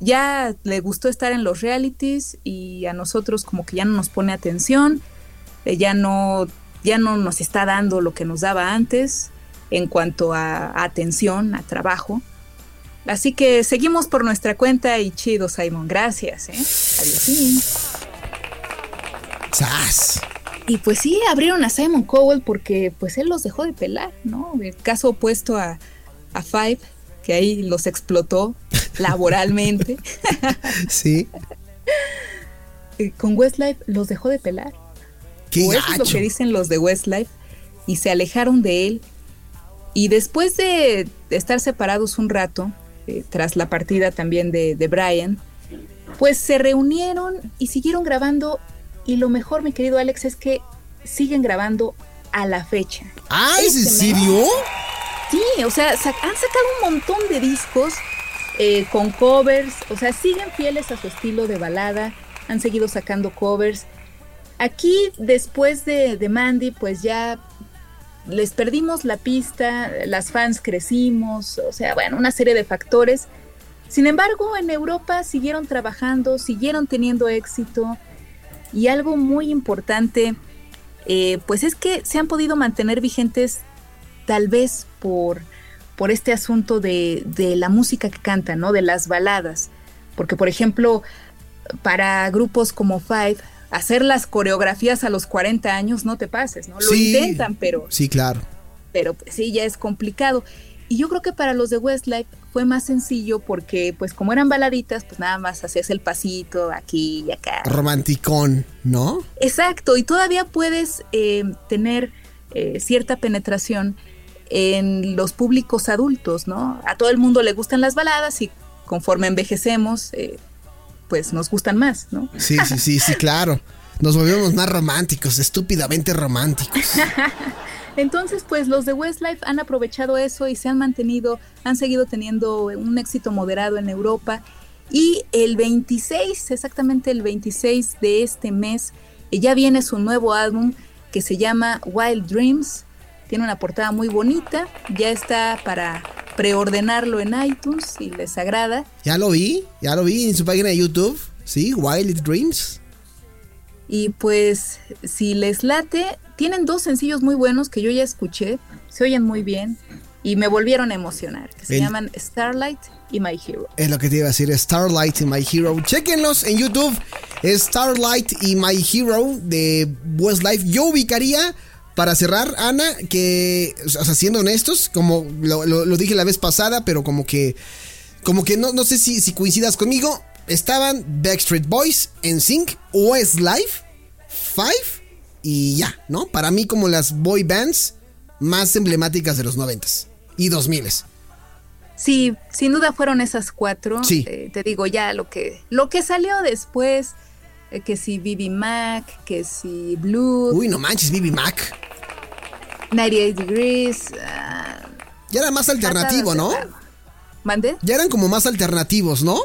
ya le gustó estar en los realities y a nosotros como que ya no nos pone atención, eh, ya no ya no nos está dando lo que nos daba antes en cuanto a, atención, a trabajo. Así que seguimos por nuestra cuenta y chido, Simon. Gracias, ¿eh? Adiós. ¡Sas! Y pues sí, abrieron a Simon Cowell porque pues él los dejó de pelar, ¿no? El caso opuesto a, a Five, que ahí los explotó laboralmente. sí. Con Westlife los dejó de pelar. Qué o eso es lo que dicen los de Westlife. Y se alejaron de él y después de estar separados un rato, eh, tras la partida también de, Brian, pues se reunieron y siguieron grabando. Y lo mejor, mi querido Alex, es que siguen grabando a la fecha. ¡Ah, ¿es en este serio? Sí, o sea, han sacado un montón de discos eh, con covers, o sea, siguen fieles a su estilo de balada, han seguido sacando covers. Aquí, después de, de Mandy, pues ya les perdimos la pista, las fans crecimos, o sea, bueno, una serie de factores. Sin embargo, en Europa siguieron trabajando, siguieron teniendo éxito y algo muy importante, eh, pues es que se han podido mantener vigentes tal vez por, por este asunto de, de la música que cantan, ¿no? De las baladas. Porque, por ejemplo, para grupos como Five, hacer las coreografías a los 40 años, no te pases, ¿no? Lo intentan, pero... Sí, claro. Pero pues, sí, ya es complicado. Y yo creo que para los de Westlife fue más sencillo porque, pues como eran baladitas, pues nada más hacías el pasito aquí y acá. Romanticón, ¿no? Exacto, y todavía puedes eh, tener eh, cierta penetración en los públicos adultos, ¿no? A todo el mundo le gustan las baladas y conforme envejecemos, eh, pues nos gustan más, ¿no? Sí, sí, sí, sí, claro. Nos volvemos más románticos, estúpidamente románticos. Entonces, pues los de Westlife han aprovechado eso y se han mantenido, han seguido teniendo un éxito moderado en Europa. Y el 26, exactamente el 26 de este mes, eh, ya viene su nuevo álbum que se llama Wild Dreams. Tiene una portada muy bonita, ya está para preordenarlo en iTunes si les agrada. Ya lo vi, ya lo vi en su página de YouTube, sí, Wild Dreams. Y pues si les late, tienen dos sencillos muy buenos que yo ya escuché, se oyen muy bien y me volvieron a emocionar, que se llaman Starlight y My Hero. Es lo que te iba a decir, Starlight y My Hero. Chequenlos en YouTube, Starlight y My Hero de Westlife. Yo ubicaría para cerrar, Ana, que, o sea, siendo honestos, como lo, dije la vez pasada, pero como que, como que no, no sé si, si coincidas conmigo, estaban Backstreet Boys, NSYNC, Westlife, Five y ya, ¿no? Para mí como las boy bands más emblemáticas de los noventas y dos miles. Sí, sin duda fueron esas cuatro. Sí. Eh, te digo ya lo que, lo que salió después, que si Bibi Mac, que si Blue. Uy, no manches, Bibi Mac. 98 Degrees. Uh, ya era más alternativo, ¿no? ¿Mande? Ya eran como más alternativos, ¿no?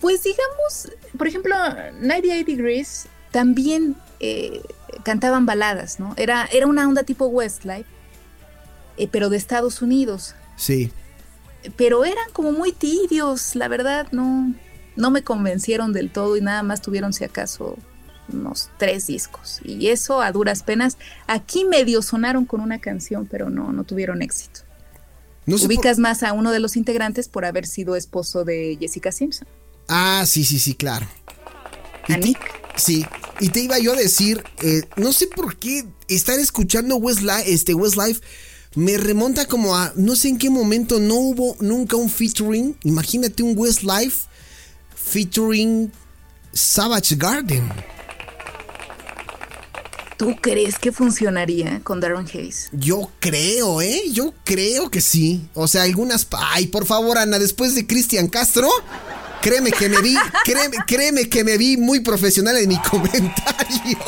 Pues digamos, por ejemplo, 98 Degrees también eh, cantaban baladas, ¿no? Era, era una onda tipo Westlife, eh, pero de Estados Unidos. Sí. Pero eran como muy tibios, la verdad, no, no me convencieron del todo y nada más tuvieron si acaso unos tres discos. Y eso a duras penas. Aquí medio sonaron con una canción, pero no, no tuvieron éxito. No Ubicas más a uno de los integrantes por haber sido esposo de Jessica Simpson. Ah, sí, sí, sí, claro. ¿A Nick? Sí, y te iba yo a decir, eh, no sé por qué estar escuchando Westlife, este Westlife me remonta como a, no sé en qué momento no hubo nunca un featuring. Imagínate un Westlife featuring Savage Garden. ¿Tú crees que funcionaría con Darren Hayes? Yo creo, ¿eh? Yo creo que sí. O sea, algunas... Ay, por favor, Ana, después de Cristian Castro, créeme que me vi, créeme, créeme que me vi muy profesional en mi comentario.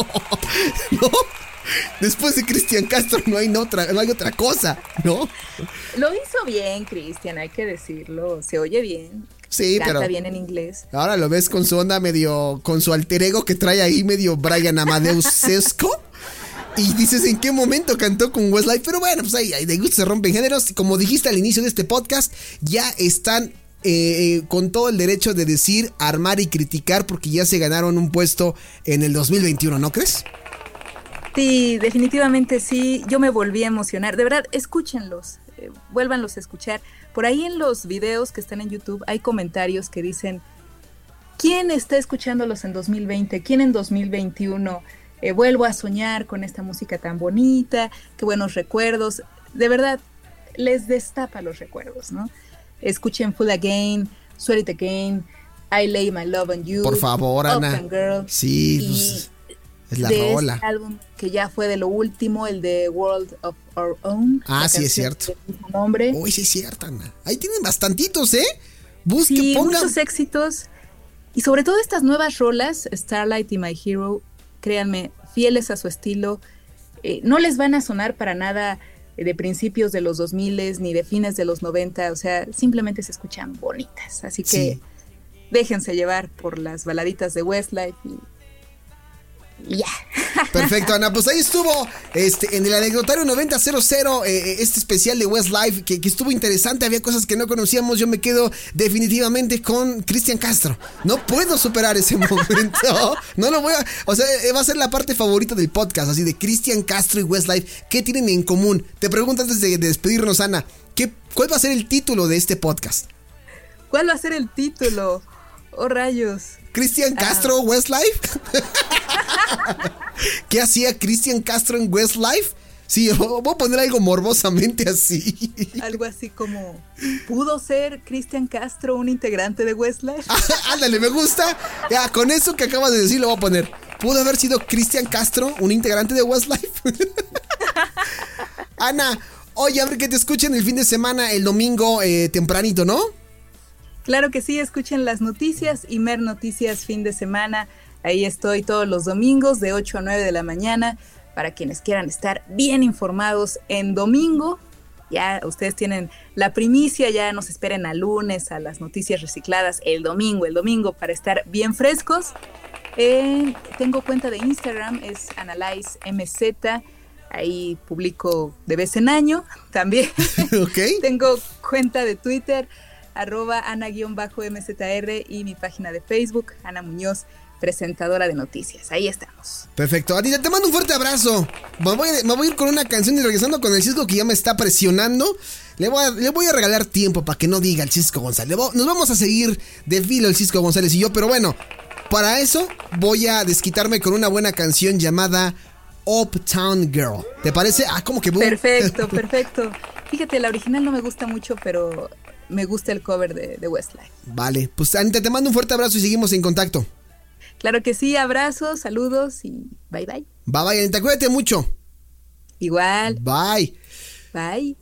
¿No? Después de Cristian Castro no hay, otra, no hay otra cosa, ¿no? Lo hizo bien, Cristian, hay que decirlo. Se oye bien. Sí, Canta pero bien en inglés. ahora lo ves con su onda medio, con su alter ego que trae ahí medio Brian Amadeus Sesco. Y dices, ¿en qué momento cantó con Westlife? Pero bueno, pues ahí, ahí de gusto se rompen géneros. Como dijiste al inicio de este podcast, ya están eh, eh, con todo el derecho de decir, armar y criticar porque ya se ganaron un puesto en el 2021, ¿no crees? Sí, definitivamente sí. Yo me volví a emocionar. De verdad, escúchenlos. Eh, vuélvanlos a escuchar. Por ahí en los videos que están en YouTube hay comentarios que dicen, ¿quién está escuchándolos en 2020? ¿Quién en 2021? Eh, vuelvo a soñar con esta música tan bonita, qué buenos recuerdos. De verdad, les destapa los recuerdos, ¿no? Escuchen Full Again, Sweat It Again, I Lay My Love on You. Por favor, Ana. Girl. Sí, Y pues, es la de rola. este álbum que ya fue de lo último, el de World of Our Own. Ah, sí, es cierto. nombre. Uy, sí es cierto, Ana. Ahí tienen bastantitos, ¿eh? Busque, sí, pongan. muchos éxitos. Y sobre todo estas nuevas rolas, Starlight y My Hero, créanme, fieles a su estilo, eh, no les van a sonar para nada de principios de los 2000 ni de fines de los 90, o sea, simplemente se escuchan bonitas. Así que Sí. déjense llevar por las baladitas de Westlife y, y ya. Perfecto, Ana. Pues ahí estuvo este, en el anecdotario 9000 eh, este especial de Westlife que, que estuvo interesante. Había cosas que no conocíamos. Yo me quedo definitivamente con Cristian Castro. No puedo superar ese momento. No lo voy a. O sea, eh, va a ser la parte favorita del podcast. Así de Cristian Castro y Westlife. ¿Qué tienen en común? Te pregunto antes de, de despedirnos, Ana. ¿qué, ¿Cuál va a ser el título de este podcast? ¿Cuál va a ser el título? Oh, rayos. ¿Cristian Castro Westlife? ¿Qué hacía Cristian Castro en Westlife? Sí, voy a poner algo morbosamente así. Algo así como, ¿pudo ser Cristian Castro un integrante de Westlife? Ándale, me gusta. Ya, con eso que acabas de decir lo voy a poner. ¿Pudo haber sido Cristian Castro un integrante de Westlife? Ana, oye, a ver que te escuchen el fin de semana, el domingo eh, tempranito, ¿no? Claro que sí, escuchen las noticias, Imer Noticias fin de semana. Ahí estoy todos los domingos de 8 a 9 de la mañana para quienes quieran estar bien informados en domingo. Ya ustedes tienen la primicia, ya nos esperen a lunes a las noticias recicladas el domingo, el domingo para estar bien frescos. Eh, tengo cuenta de Instagram, es AnalyzeMZ. Ahí publico de vez en año también. Tengo cuenta de Twitter, arroba ana-mzr y mi página de Facebook, Ana Muñoz, presentadora de noticias. Ahí estamos. Perfecto. Anita, te mando un fuerte abrazo. Me voy, me voy a ir con una canción y regresando con el Cisco que ya me está presionando. Le voy a, le voy a regalar tiempo para que no diga el Cisco González. Nos vamos a seguir de filo el Cisco González y yo, pero bueno, para eso voy a desquitarme con una buena canción llamada Uptown Girl. ¿Te parece? Ah, como que... Perfecto, perfecto. Fíjate, la original no me gusta mucho, pero me gusta el cover de, de Westlife. Vale, pues Anita, te mando un fuerte abrazo y seguimos en contacto. Claro que sí, abrazos, saludos y bye bye. Bye bye, Anita, cuídate mucho. Igual, Bye. bye.